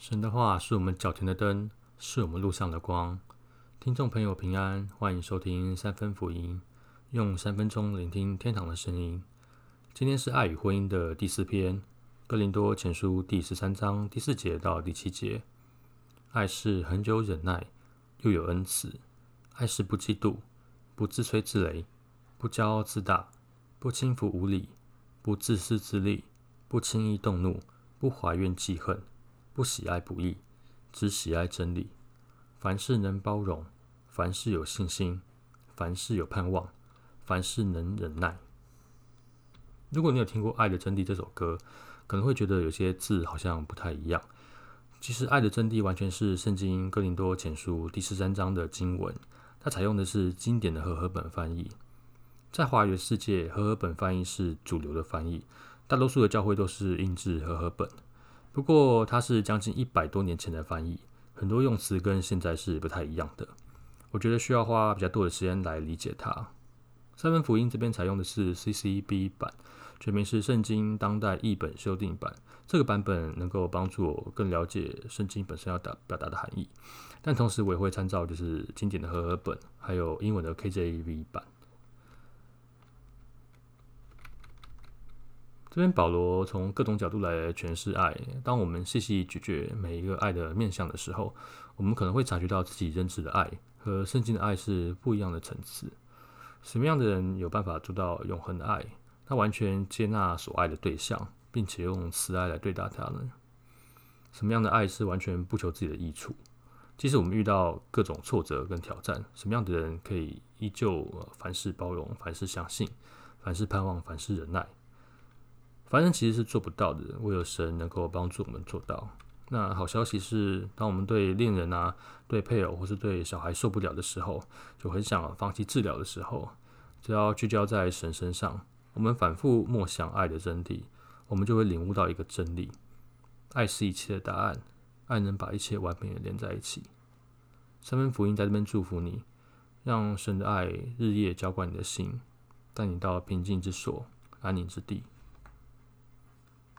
神的话是我们脚前的灯，是我们路上的光。听众朋友平安，欢迎收听三分福音，用三分钟聆听天堂的声音。今天是爱与婚姻的第四篇，《哥林多前书》第十三章第四节到第七节。爱是恒久忍耐，又有恩慈；爱是不嫉妒，不自吹自擂，不骄傲自大，不轻浮无礼，不自私自利，不轻易动怒，不怀怨记恨。不喜爱不义，只喜爱真理。凡事能包容，凡事有信心，凡事有盼望，凡事能忍耐。如果你有听过《爱的真谛》这首歌，可能会觉得有些字好像不太一样。其实，《爱的真谛》完全是圣经哥林多前书第十三章的经文，它采用的是经典的和合本翻译。在华语世界，和合本翻译是主流的翻译，大多数的教会都是印制和合本。不过，它是将近一百多年前的翻译，很多用词跟现在是不太一样的。我觉得需要花比较多的时间来理解它。三文福音这边采用的是 CCB 版，全名是圣经当代译本修订版。这个版本能够帮助我更了解圣经本身要达表达的含义，但同时我也会参照就是经典的和合本，还有英文的 KJV 版。这边保罗从各种角度来诠释爱。当我们细细咀嚼每一个爱的面相的时候，我们可能会察觉到自己认知的爱和圣经的爱是不一样的层次。什么样的人有办法做到永恒的爱？他完全接纳所爱的对象，并且用慈爱来对待他呢？什么样的爱是完全不求自己的益处？即使我们遇到各种挫折跟挑战，什么样的人可以依旧凡事包容、凡事相信、凡事盼望、凡事忍耐？凡人其实是做不到的，唯有神能够帮助我们做到。那好消息是，当我们对恋人啊、对配偶或是对小孩受不了的时候，就很想放弃治疗的时候，只要聚焦在神身上，我们反复默想爱的真谛，我们就会领悟到一个真理：爱是一切的答案，爱能把一切完美的连在一起。三分福音在这边祝福你，让神的爱日夜浇灌你的心，带你到平静之所、安宁之地。